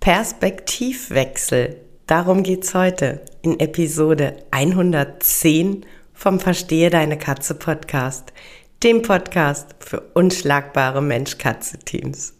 Perspektivwechsel. Darum geht's heute in Episode 110 vom Verstehe deine Katze Podcast, dem Podcast für unschlagbare Mensch-Katze-Teams.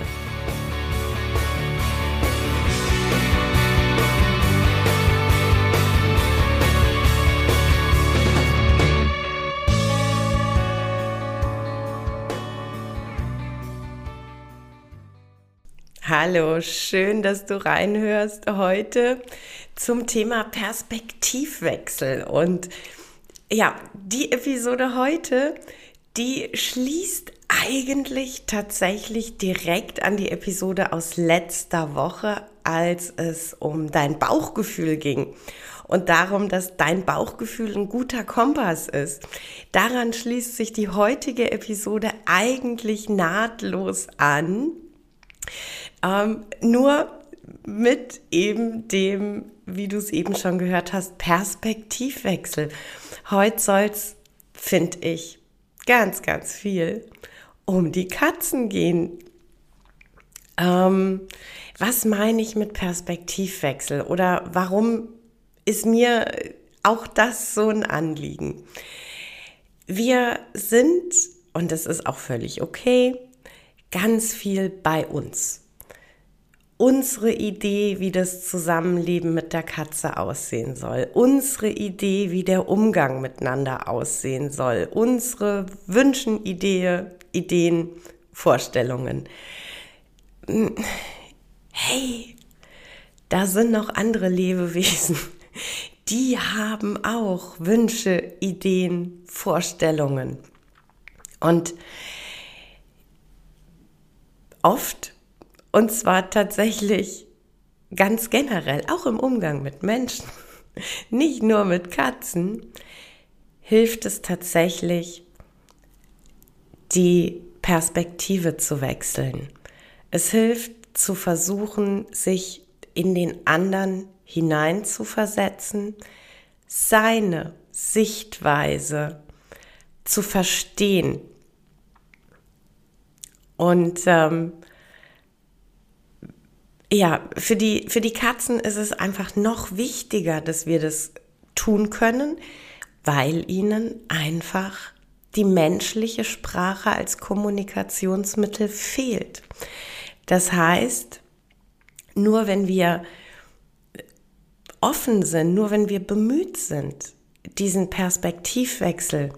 Hallo, schön, dass du reinhörst heute zum Thema Perspektivwechsel. Und ja, die Episode heute, die schließt eigentlich tatsächlich direkt an die Episode aus letzter Woche, als es um dein Bauchgefühl ging und darum, dass dein Bauchgefühl ein guter Kompass ist. Daran schließt sich die heutige Episode eigentlich nahtlos an. Ähm, nur mit eben dem, wie du es eben schon gehört hast, Perspektivwechsel. Heute soll es, finde ich, ganz, ganz viel um die Katzen gehen. Ähm, was meine ich mit Perspektivwechsel oder warum ist mir auch das so ein Anliegen? Wir sind, und das ist auch völlig okay, ganz viel bei uns unsere Idee, wie das Zusammenleben mit der Katze aussehen soll, unsere Idee, wie der Umgang miteinander aussehen soll, unsere Wünschen, Idee, Ideen, Vorstellungen. Hey, da sind noch andere Lebewesen, die haben auch Wünsche, Ideen, Vorstellungen. Und oft und zwar tatsächlich ganz generell, auch im Umgang mit Menschen, nicht nur mit Katzen, hilft es tatsächlich, die Perspektive zu wechseln. Es hilft zu versuchen, sich in den anderen hineinzuversetzen, seine Sichtweise zu verstehen. Und ähm, ja, für die, für die Katzen ist es einfach noch wichtiger, dass wir das tun können, weil ihnen einfach die menschliche Sprache als Kommunikationsmittel fehlt. Das heißt, nur wenn wir offen sind, nur wenn wir bemüht sind, diesen Perspektivwechsel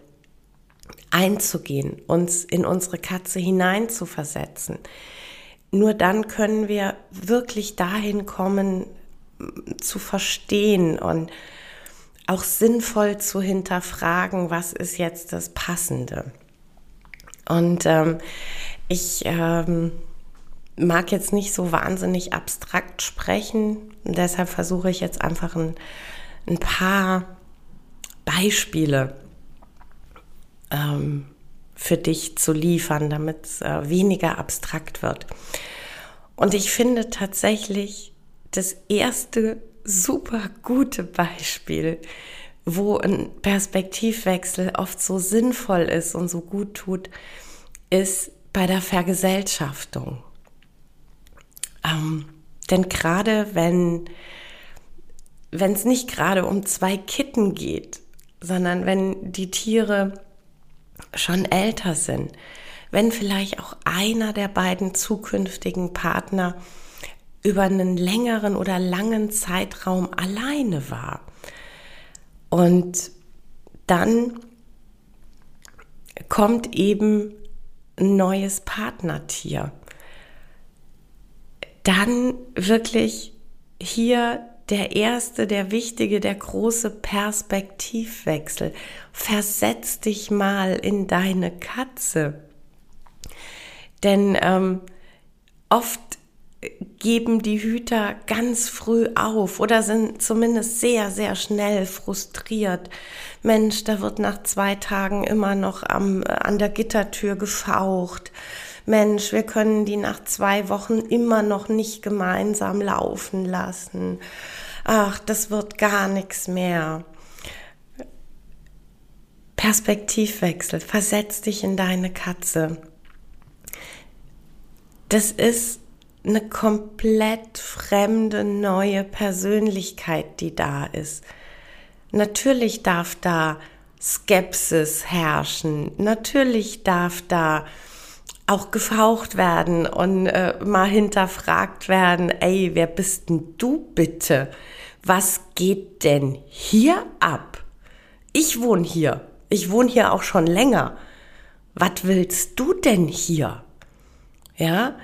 einzugehen, uns in unsere Katze hineinzuversetzen, nur dann können wir wirklich dahin kommen, zu verstehen und auch sinnvoll zu hinterfragen, was ist jetzt das Passende. Und ähm, ich ähm, mag jetzt nicht so wahnsinnig abstrakt sprechen, deshalb versuche ich jetzt einfach ein, ein paar Beispiele ähm, für dich zu liefern, damit es äh, weniger abstrakt wird. Und ich finde tatsächlich das erste super gute Beispiel, wo ein Perspektivwechsel oft so sinnvoll ist und so gut tut, ist bei der Vergesellschaftung. Ähm, denn gerade wenn wenn es nicht gerade um zwei Kitten geht, sondern wenn die Tiere schon älter sind, wenn vielleicht auch einer der beiden zukünftigen Partner über einen längeren oder langen Zeitraum alleine war. Und dann kommt eben ein neues Partnertier. Dann wirklich hier der erste, der wichtige, der große Perspektivwechsel. Versetz dich mal in deine Katze. Denn ähm, oft geben die Hüter ganz früh auf oder sind zumindest sehr, sehr schnell frustriert. Mensch, da wird nach zwei Tagen immer noch am, an der Gittertür gefaucht. Mensch, wir können die nach zwei Wochen immer noch nicht gemeinsam laufen lassen. Ach, das wird gar nichts mehr. Perspektivwechsel, versetz dich in deine Katze. Das ist eine komplett fremde neue Persönlichkeit, die da ist. Natürlich darf da Skepsis herrschen. Natürlich darf da auch gefaucht werden und äh, mal hinterfragt werden, ey, wer bist denn du bitte? Was geht denn hier ab? Ich wohne hier. Ich wohne hier auch schon länger. Was willst du denn hier? Ja,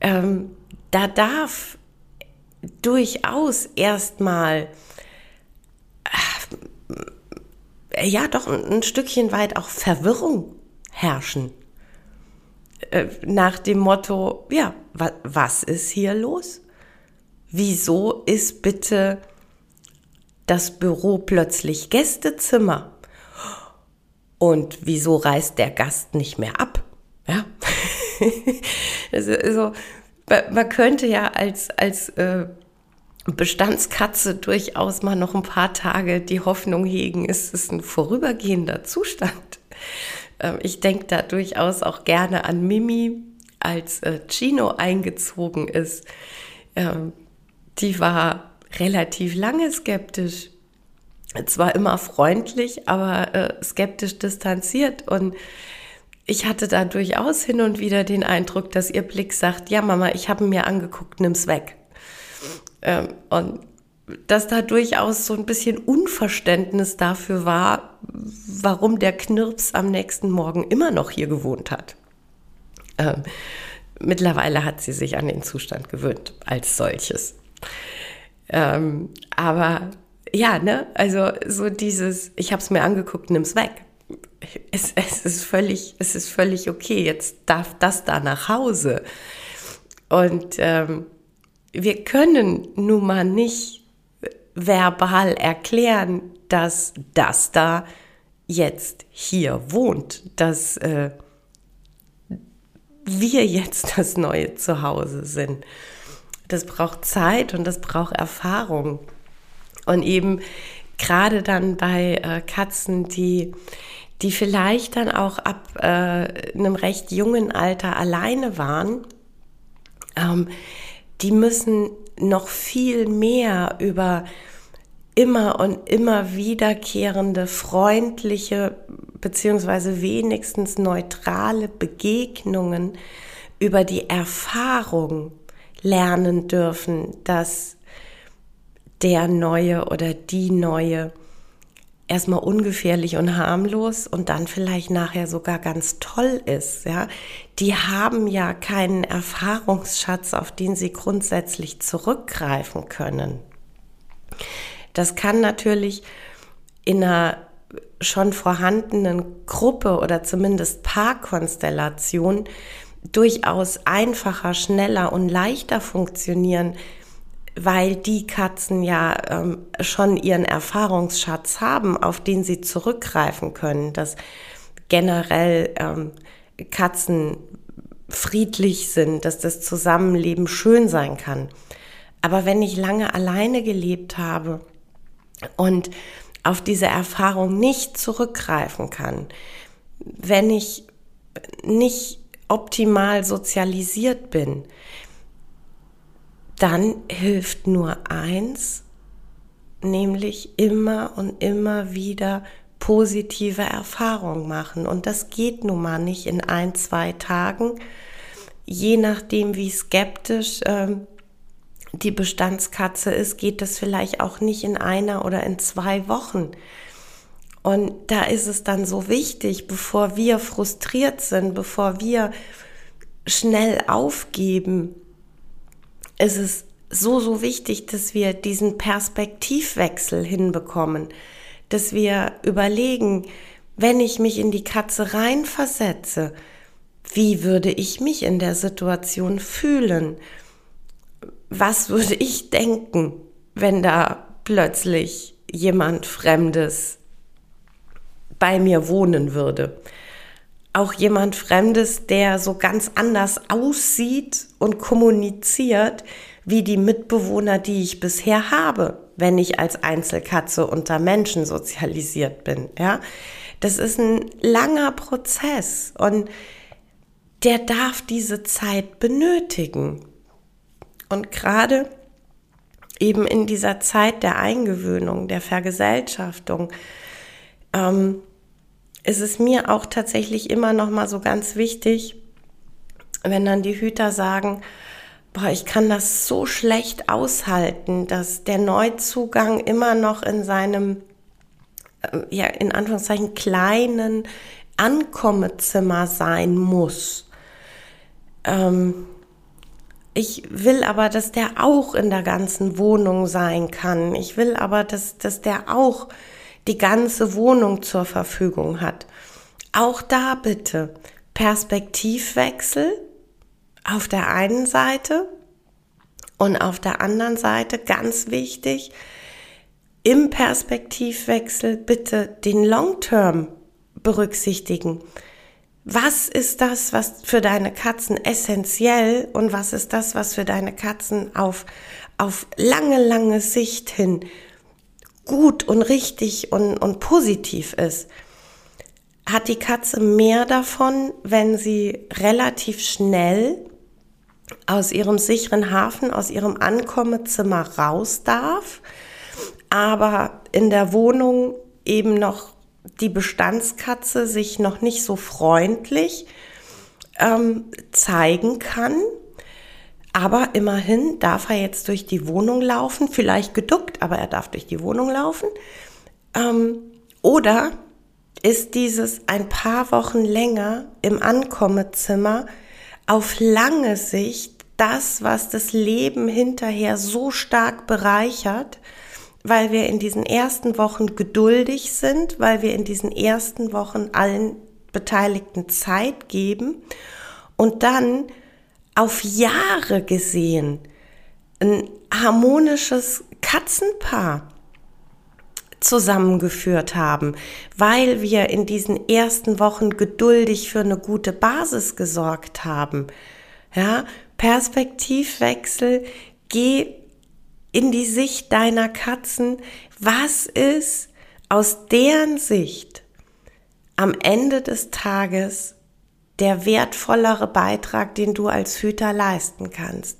ähm, da darf durchaus erstmal äh, ja doch ein, ein Stückchen weit auch Verwirrung herrschen. Äh, nach dem Motto, ja, wa was ist hier los? Wieso ist bitte das Büro plötzlich Gästezimmer? Und wieso reist der Gast nicht mehr ab? Ja. also, also, man könnte ja als, als äh, Bestandskatze durchaus mal noch ein paar Tage die Hoffnung hegen, es ist ein vorübergehender Zustand. Ähm, ich denke da durchaus auch gerne an Mimi, als äh, Chino eingezogen ist. Ähm, die war relativ lange skeptisch. Zwar immer freundlich, aber äh, skeptisch distanziert. Und ich hatte da durchaus hin und wieder den Eindruck, dass ihr Blick sagt, ja Mama, ich habe mir angeguckt, nimm's weg. Ähm, und dass da durchaus so ein bisschen Unverständnis dafür war, warum der Knirps am nächsten Morgen immer noch hier gewohnt hat. Ähm, mittlerweile hat sie sich an den Zustand gewöhnt als solches. Ähm, aber ja, ne, also so dieses, ich habe es mir angeguckt, nimm's weg. Es, es, ist völlig, es ist völlig okay. Jetzt darf das da nach Hause. Und ähm, wir können nun mal nicht verbal erklären, dass das da jetzt hier wohnt, dass äh, wir jetzt das neue Zuhause sind. Das braucht Zeit und das braucht Erfahrung. Und eben gerade dann bei äh, Katzen, die, die vielleicht dann auch ab äh, einem recht jungen Alter alleine waren, ähm, die müssen noch viel mehr über immer und immer wiederkehrende freundliche beziehungsweise wenigstens neutrale Begegnungen über die Erfahrung lernen dürfen, dass der Neue oder die Neue erstmal ungefährlich und harmlos und dann vielleicht nachher sogar ganz toll ist, ja. Die haben ja keinen Erfahrungsschatz, auf den sie grundsätzlich zurückgreifen können. Das kann natürlich in einer schon vorhandenen Gruppe oder zumindest Paarkonstellation durchaus einfacher, schneller und leichter funktionieren, weil die Katzen ja ähm, schon ihren Erfahrungsschatz haben, auf den sie zurückgreifen können, dass generell ähm, Katzen friedlich sind, dass das Zusammenleben schön sein kann. Aber wenn ich lange alleine gelebt habe und auf diese Erfahrung nicht zurückgreifen kann, wenn ich nicht optimal sozialisiert bin, dann hilft nur eins, nämlich immer und immer wieder positive Erfahrungen machen. Und das geht nun mal nicht in ein, zwei Tagen, je nachdem, wie skeptisch ähm, die Bestandskatze ist, geht das vielleicht auch nicht in einer oder in zwei Wochen. Und da ist es dann so wichtig, bevor wir frustriert sind, bevor wir schnell aufgeben, ist es so, so wichtig, dass wir diesen Perspektivwechsel hinbekommen, dass wir überlegen, wenn ich mich in die Katze reinversetze, wie würde ich mich in der Situation fühlen? Was würde ich denken, wenn da plötzlich jemand Fremdes bei mir wohnen würde? Auch jemand Fremdes, der so ganz anders aussieht und kommuniziert, wie die Mitbewohner, die ich bisher habe, wenn ich als Einzelkatze unter Menschen sozialisiert bin, ja. Das ist ein langer Prozess und der darf diese Zeit benötigen. Und gerade eben in dieser Zeit der Eingewöhnung, der Vergesellschaftung, ähm, ist es mir auch tatsächlich immer noch mal so ganz wichtig, wenn dann die Hüter sagen, boah, ich kann das so schlecht aushalten, dass der Neuzugang immer noch in seinem, äh, ja, in Anführungszeichen kleinen Ankommezimmer sein muss. Ähm, ich will aber, dass der auch in der ganzen Wohnung sein kann. Ich will aber, dass, dass der auch die ganze Wohnung zur Verfügung hat. Auch da bitte Perspektivwechsel auf der einen Seite und auf der anderen Seite ganz wichtig, im Perspektivwechsel bitte den Long-Term berücksichtigen. Was ist das, was für deine Katzen essentiell und was ist das, was für deine Katzen auf, auf lange, lange Sicht hin gut und richtig und, und positiv ist? Hat die Katze mehr davon, wenn sie relativ schnell aus ihrem sicheren Hafen, aus ihrem Ankommezimmer raus darf, aber in der Wohnung eben noch die Bestandskatze sich noch nicht so freundlich ähm, zeigen kann. Aber immerhin darf er jetzt durch die Wohnung laufen, vielleicht geduckt, aber er darf durch die Wohnung laufen. Ähm, oder ist dieses ein paar Wochen länger im Ankommezimmer auf lange Sicht das, was das Leben hinterher so stark bereichert, weil wir in diesen ersten Wochen geduldig sind, weil wir in diesen ersten Wochen allen Beteiligten Zeit geben und dann auf Jahre gesehen ein harmonisches Katzenpaar zusammengeführt haben, weil wir in diesen ersten Wochen geduldig für eine gute Basis gesorgt haben. Ja, Perspektivwechsel, geh in die Sicht deiner Katzen, was ist aus deren Sicht am Ende des Tages der wertvollere Beitrag, den du als Hüter leisten kannst.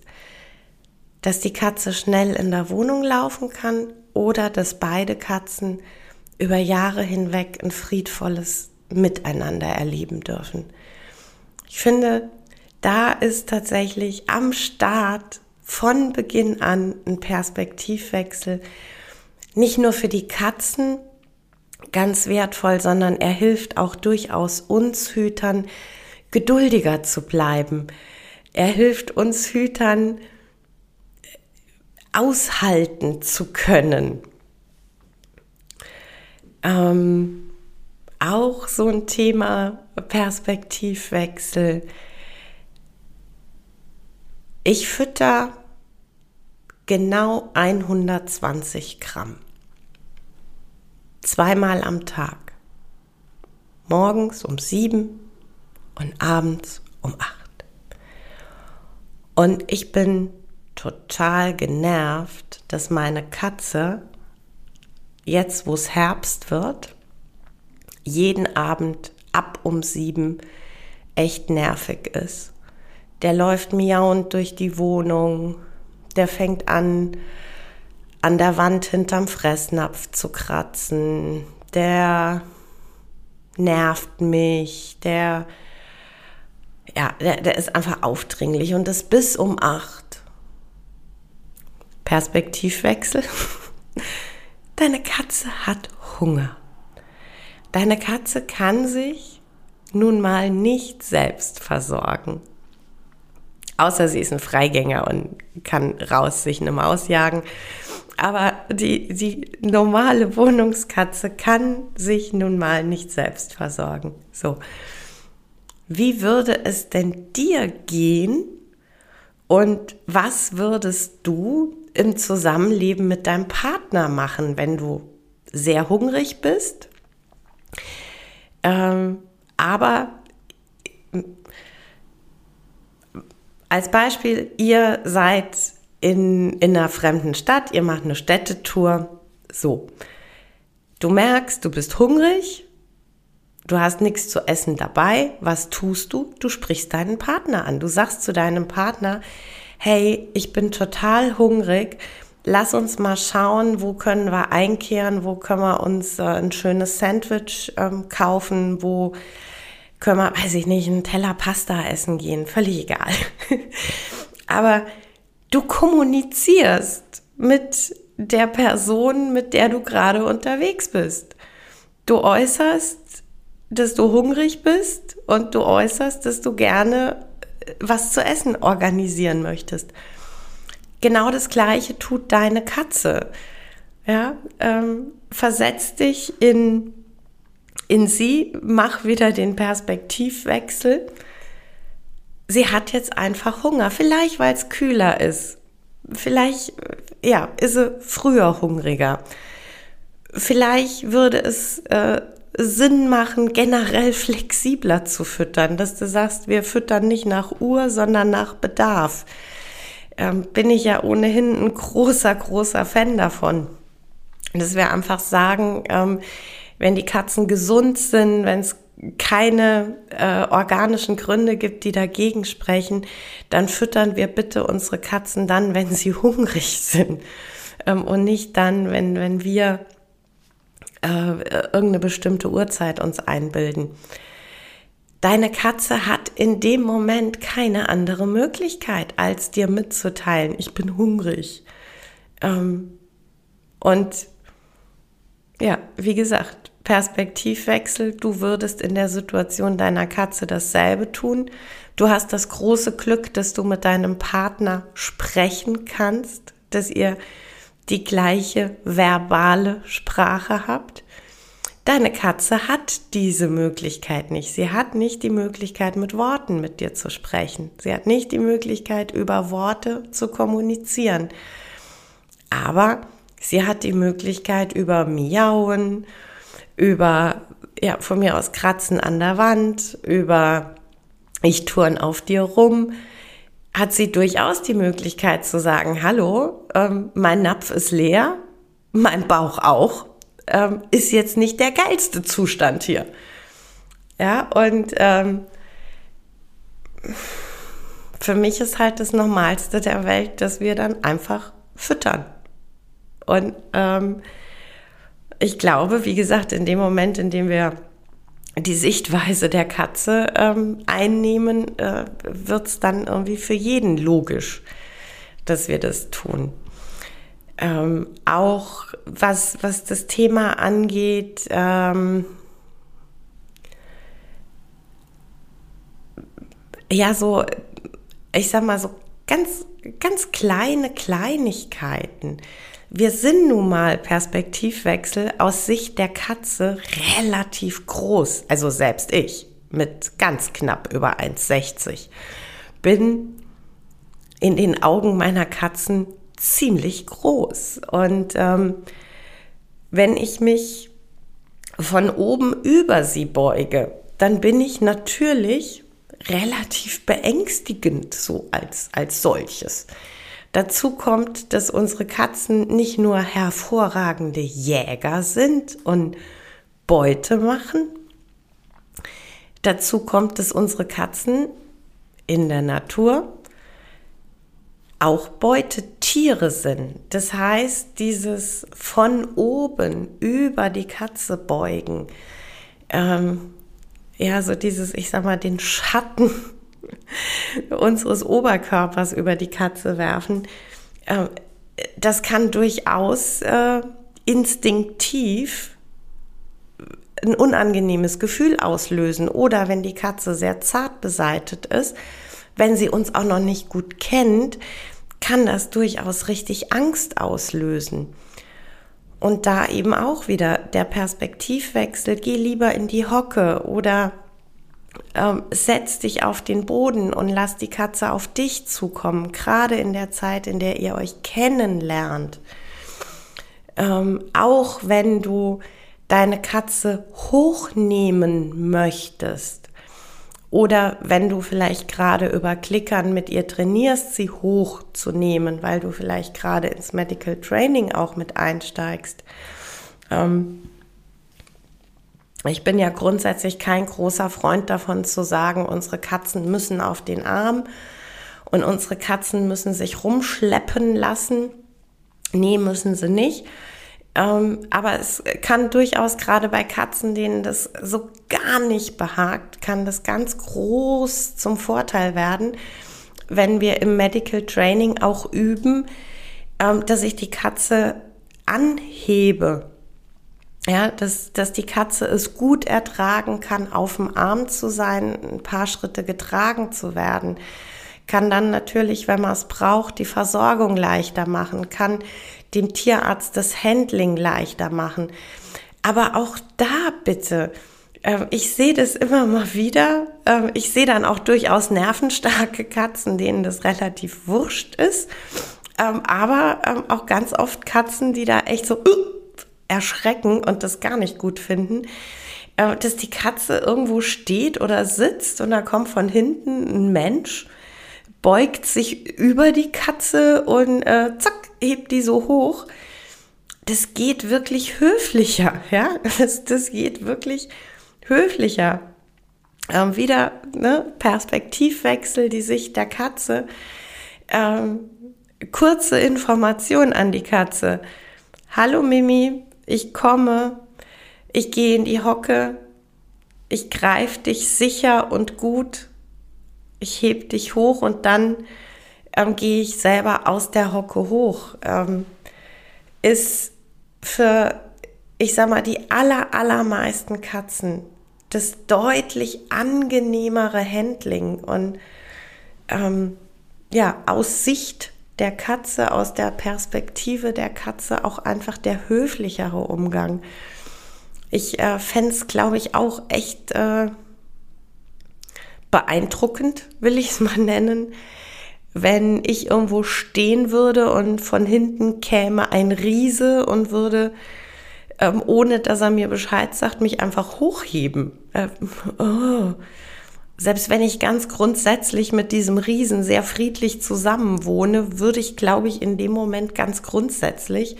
Dass die Katze schnell in der Wohnung laufen kann oder dass beide Katzen über Jahre hinweg ein friedvolles Miteinander erleben dürfen. Ich finde, da ist tatsächlich am Start von Beginn an ein Perspektivwechsel. Nicht nur für die Katzen ganz wertvoll, sondern er hilft auch durchaus uns Hütern, geduldiger zu bleiben. Er hilft uns Hütern, aushalten zu können. Ähm, auch so ein Thema Perspektivwechsel ich fütter genau 120 Gramm. Zweimal am Tag. Morgens um sieben und abends um acht. Und ich bin total genervt, dass meine Katze jetzt, wo es Herbst wird, jeden Abend ab um sieben echt nervig ist. Der läuft miauend durch die Wohnung, der fängt an, an der Wand hinterm Fressnapf zu kratzen, der nervt mich, der, ja, der, der ist einfach aufdringlich und das bis um acht. Perspektivwechsel. Deine Katze hat Hunger. Deine Katze kann sich nun mal nicht selbst versorgen. Außer sie ist ein Freigänger und kann raus sich eine Maus jagen. Aber die, die normale Wohnungskatze kann sich nun mal nicht selbst versorgen. So. Wie würde es denn dir gehen? Und was würdest du im Zusammenleben mit deinem Partner machen, wenn du sehr hungrig bist? Ähm, aber als Beispiel, ihr seid in, in einer fremden Stadt, ihr macht eine Städtetour. So. Du merkst, du bist hungrig, du hast nichts zu essen dabei. Was tust du? Du sprichst deinen Partner an. Du sagst zu deinem Partner, hey, ich bin total hungrig. Lass uns mal schauen, wo können wir einkehren, wo können wir uns äh, ein schönes Sandwich ähm, kaufen, wo können wir, weiß ich nicht, einen Teller Pasta essen gehen, völlig egal. Aber du kommunizierst mit der Person, mit der du gerade unterwegs bist. Du äußerst, dass du hungrig bist und du äußerst, dass du gerne äh, was zu essen organisieren möchtest. Genau das Gleiche tut deine Katze. Ja, ähm, versetz dich in in sie, mach wieder den Perspektivwechsel. Sie hat jetzt einfach Hunger, vielleicht weil es kühler ist. Vielleicht, ja, ist sie früher hungriger. Vielleicht würde es äh, Sinn machen, generell flexibler zu füttern, dass du sagst, wir füttern nicht nach Uhr, sondern nach Bedarf. Ähm, bin ich ja ohnehin ein großer, großer Fan davon. Dass wir einfach sagen, ähm, wenn die Katzen gesund sind, wenn es keine äh, organischen Gründe gibt, die dagegen sprechen, dann füttern wir bitte unsere Katzen dann, wenn sie hungrig sind ähm, und nicht dann, wenn, wenn wir äh, irgendeine bestimmte Uhrzeit uns einbilden. Deine Katze hat in dem Moment keine andere Möglichkeit, als dir mitzuteilen, ich bin hungrig. Ähm, und ja, wie gesagt, Perspektivwechsel, du würdest in der Situation deiner Katze dasselbe tun. Du hast das große Glück, dass du mit deinem Partner sprechen kannst, dass ihr die gleiche verbale Sprache habt. Deine Katze hat diese Möglichkeit nicht. Sie hat nicht die Möglichkeit, mit Worten mit dir zu sprechen. Sie hat nicht die Möglichkeit, über Worte zu kommunizieren. Aber sie hat die Möglichkeit, über Miauen, über, ja, von mir aus Kratzen an der Wand, über ich turn auf dir rum, hat sie durchaus die Möglichkeit zu sagen, hallo, ähm, mein Napf ist leer, mein Bauch auch, ähm, ist jetzt nicht der geilste Zustand hier. Ja, und ähm, für mich ist halt das Normalste der Welt, dass wir dann einfach füttern. Und ähm, ich glaube, wie gesagt, in dem Moment, in dem wir die Sichtweise der Katze ähm, einnehmen, äh, wird es dann irgendwie für jeden logisch, dass wir das tun. Ähm, auch was, was das Thema angeht, ähm, ja, so, ich sag mal, so ganz, ganz kleine Kleinigkeiten wir sind nun mal Perspektivwechsel aus Sicht der Katze relativ groß. Also selbst ich mit ganz knapp über 1,60 bin in den Augen meiner Katzen ziemlich groß. Und ähm, wenn ich mich von oben über sie beuge, dann bin ich natürlich relativ beängstigend so als, als solches. Dazu kommt, dass unsere Katzen nicht nur hervorragende Jäger sind und Beute machen. Dazu kommt, dass unsere Katzen in der Natur auch Beutetiere sind. Das heißt, dieses von oben über die Katze beugen, ähm, ja, so dieses, ich sag mal, den Schatten unseres Oberkörpers über die Katze werfen, äh, das kann durchaus äh, instinktiv ein unangenehmes Gefühl auslösen. Oder wenn die Katze sehr zart beseitet ist, wenn sie uns auch noch nicht gut kennt, kann das durchaus richtig Angst auslösen. Und da eben auch wieder der Perspektivwechsel, geh lieber in die Hocke oder ähm, setz dich auf den Boden und lass die Katze auf dich zukommen, gerade in der Zeit, in der ihr euch kennenlernt. Ähm, auch wenn du deine Katze hochnehmen möchtest oder wenn du vielleicht gerade über Klickern mit ihr trainierst, sie hochzunehmen, weil du vielleicht gerade ins Medical Training auch mit einsteigst. Ähm, ich bin ja grundsätzlich kein großer Freund davon zu sagen, unsere Katzen müssen auf den Arm und unsere Katzen müssen sich rumschleppen lassen. Nee, müssen sie nicht. Ähm, aber es kann durchaus gerade bei Katzen, denen das so gar nicht behagt, kann das ganz groß zum Vorteil werden, wenn wir im Medical Training auch üben, ähm, dass ich die Katze anhebe. Ja, dass, dass die Katze es gut ertragen kann, auf dem Arm zu sein, ein paar Schritte getragen zu werden kann dann natürlich, wenn man es braucht, die Versorgung leichter machen, kann dem Tierarzt das Handling leichter machen. Aber auch da bitte, ähm, ich sehe das immer mal wieder. Ähm, ich sehe dann auch durchaus nervenstarke Katzen, denen das relativ wurscht ist. Ähm, aber auch ganz oft Katzen, die da echt so erschrecken und das gar nicht gut finden dass die Katze irgendwo steht oder sitzt und da kommt von hinten ein Mensch beugt sich über die Katze und äh, zack, hebt die so hoch. Das geht wirklich höflicher, ja. Das, das geht wirklich höflicher. Ähm, wieder ne, Perspektivwechsel, die Sicht der Katze. Ähm, kurze Information an die Katze. Hallo Mimi, ich komme, ich gehe in die Hocke, ich greife dich sicher und gut ich heb dich hoch und dann ähm, gehe ich selber aus der Hocke hoch. Ähm, ist für, ich sag mal, die aller, allermeisten Katzen das deutlich angenehmere Handling und ähm, ja, aus Sicht der Katze, aus der Perspektive der Katze auch einfach der höflichere Umgang. Ich äh, fände es, glaube ich, auch echt äh, beeindruckend, will ich es mal nennen, wenn ich irgendwo stehen würde und von hinten käme ein Riese und würde, ähm, ohne dass er mir Bescheid sagt, mich einfach hochheben. Äh, oh. Selbst wenn ich ganz grundsätzlich mit diesem Riesen sehr friedlich zusammenwohne, würde ich, glaube ich, in dem Moment ganz grundsätzlich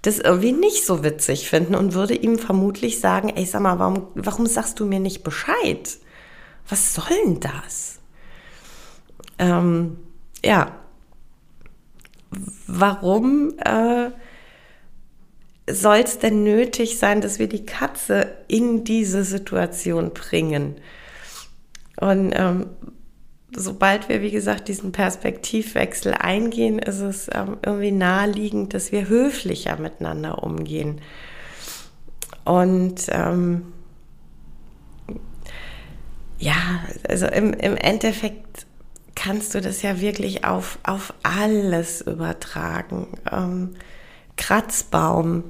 das irgendwie nicht so witzig finden und würde ihm vermutlich sagen, ey, sag mal, warum, warum sagst du mir nicht Bescheid? was soll denn das? Ähm, ja, warum äh, soll es denn nötig sein, dass wir die Katze in diese Situation bringen? Und ähm, sobald wir, wie gesagt, diesen Perspektivwechsel eingehen, ist es ähm, irgendwie naheliegend, dass wir höflicher miteinander umgehen. Und ähm, ja, also im, im Endeffekt kannst du das ja wirklich auf, auf alles übertragen. Ähm, Kratzbaum.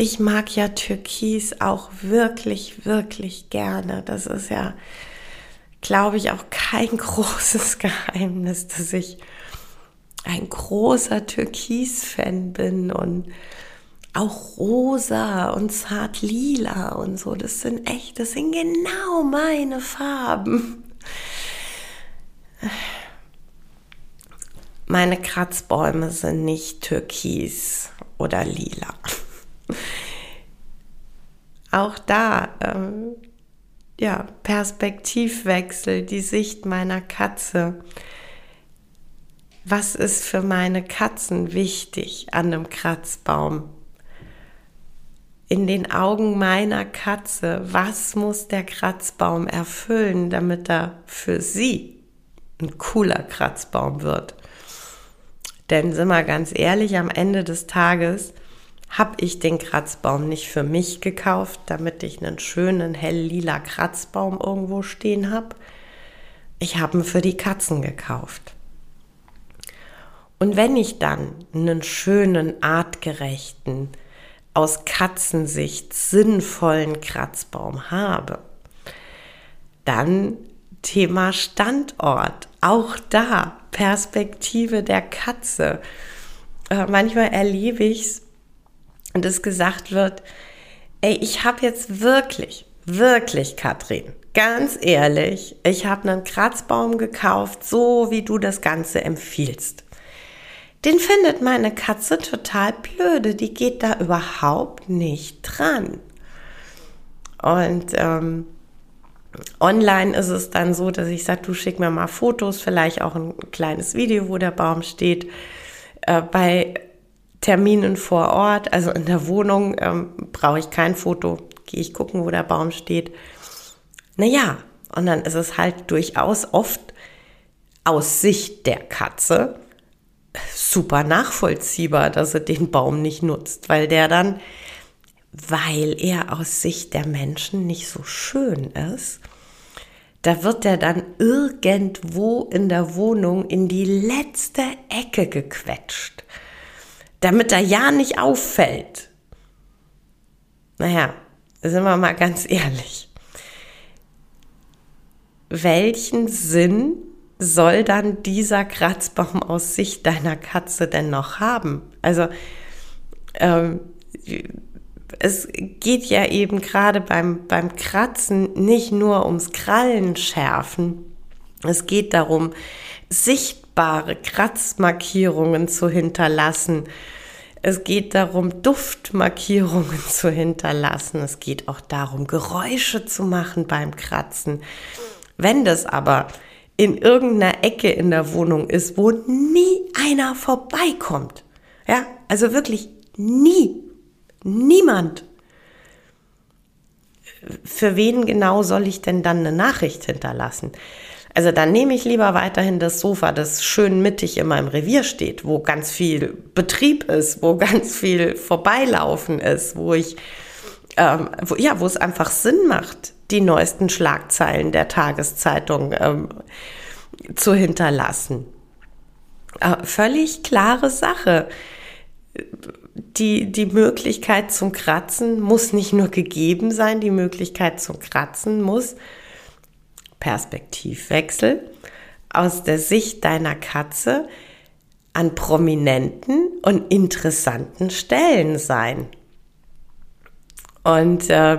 Ich mag ja Türkis auch wirklich, wirklich gerne. Das ist ja, glaube ich, auch kein großes Geheimnis, dass ich ein großer Türkis-Fan bin und auch rosa und zart lila und so. Das sind echt, das sind genau meine Farben. Meine Kratzbäume sind nicht türkis oder lila. Auch da, ähm, ja, Perspektivwechsel, die Sicht meiner Katze. Was ist für meine Katzen wichtig an einem Kratzbaum? in den Augen meiner Katze, was muss der Kratzbaum erfüllen, damit er für sie ein cooler Kratzbaum wird. Denn sind wir ganz ehrlich, am Ende des Tages habe ich den Kratzbaum nicht für mich gekauft, damit ich einen schönen hell lila Kratzbaum irgendwo stehen habe. ich habe ihn für die Katzen gekauft. Und wenn ich dann einen schönen, artgerechten, aus Katzensicht sinnvollen Kratzbaum habe, dann Thema Standort. Auch da Perspektive der Katze. Äh, manchmal erlebe ich es, dass gesagt wird, ey, ich habe jetzt wirklich, wirklich, Katrin, ganz ehrlich, ich habe einen Kratzbaum gekauft, so wie du das Ganze empfiehlst. Den findet meine Katze total blöde, die geht da überhaupt nicht dran. Und ähm, online ist es dann so, dass ich sage, du schick mir mal Fotos, vielleicht auch ein kleines Video, wo der Baum steht. Äh, bei Terminen vor Ort, also in der Wohnung, ähm, brauche ich kein Foto, gehe ich gucken, wo der Baum steht. Naja, und dann ist es halt durchaus oft aus Sicht der Katze super nachvollziehbar, dass er den Baum nicht nutzt, weil der dann, weil er aus Sicht der Menschen nicht so schön ist, da wird er dann irgendwo in der Wohnung in die letzte Ecke gequetscht damit er ja nicht auffällt. Naja, sind wir mal ganz ehrlich. Welchen Sinn soll dann dieser Kratzbaum aus Sicht deiner Katze denn noch haben? Also, ähm, es geht ja eben gerade beim, beim Kratzen nicht nur ums Krallenschärfen. Es geht darum, sich sichtbare Kratzmarkierungen zu hinterlassen. Es geht darum, Duftmarkierungen zu hinterlassen. Es geht auch darum, Geräusche zu machen beim Kratzen. Wenn das aber in irgendeiner Ecke in der Wohnung ist, wo nie einer vorbeikommt, ja, also wirklich nie, niemand, für wen genau soll ich denn dann eine Nachricht hinterlassen? Also dann nehme ich lieber weiterhin das Sofa, das schön mittig in meinem Revier steht, wo ganz viel Betrieb ist, wo ganz viel Vorbeilaufen ist, wo ich, ähm, wo, ja, wo es einfach Sinn macht, die neuesten Schlagzeilen der Tageszeitung ähm, zu hinterlassen. Äh, völlig klare Sache. Die, die Möglichkeit zum Kratzen muss nicht nur gegeben sein, die Möglichkeit zum Kratzen muss Perspektivwechsel aus der Sicht deiner Katze an prominenten und interessanten Stellen sein. Und äh,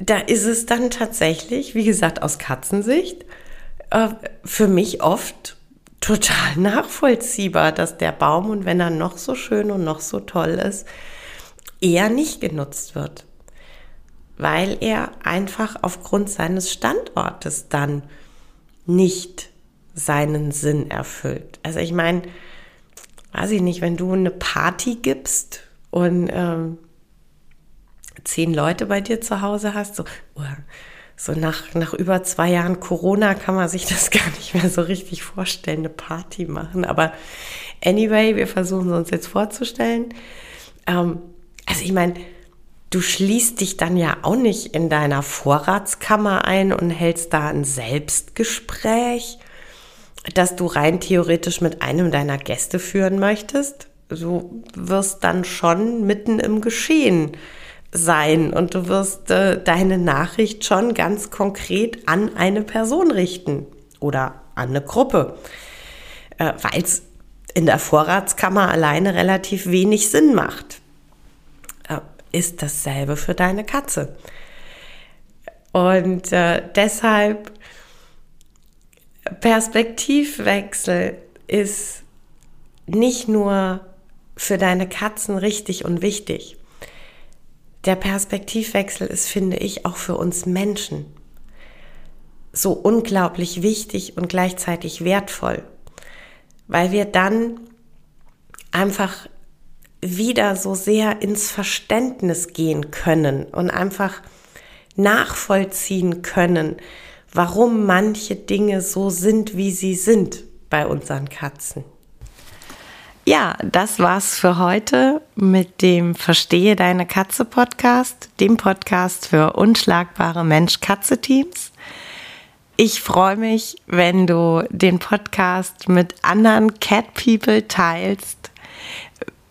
da ist es dann tatsächlich, wie gesagt, aus Katzensicht, äh, für mich oft total nachvollziehbar, dass der Baum, und wenn er noch so schön und noch so toll ist, eher nicht genutzt wird weil er einfach aufgrund seines Standortes dann nicht seinen Sinn erfüllt. Also ich meine, weiß ich nicht, wenn du eine Party gibst und ähm, zehn Leute bei dir zu Hause hast, so, oh, so nach, nach über zwei Jahren Corona kann man sich das gar nicht mehr so richtig vorstellen, eine Party machen. Aber anyway, wir versuchen es uns jetzt vorzustellen. Ähm, also ich meine, du schließt dich dann ja auch nicht in deiner Vorratskammer ein und hältst da ein Selbstgespräch, das du rein theoretisch mit einem deiner Gäste führen möchtest. Du wirst dann schon mitten im Geschehen sein und du wirst äh, deine Nachricht schon ganz konkret an eine Person richten oder an eine Gruppe, äh, weil es in der Vorratskammer alleine relativ wenig Sinn macht ist dasselbe für deine Katze. Und äh, deshalb Perspektivwechsel ist nicht nur für deine Katzen richtig und wichtig. Der Perspektivwechsel ist, finde ich, auch für uns Menschen so unglaublich wichtig und gleichzeitig wertvoll, weil wir dann einfach wieder so sehr ins Verständnis gehen können und einfach nachvollziehen können, warum manche Dinge so sind, wie sie sind bei unseren Katzen. Ja, das war's für heute mit dem Verstehe deine Katze Podcast, dem Podcast für unschlagbare Mensch-Katze-Teams. Ich freue mich, wenn du den Podcast mit anderen Cat People teilst,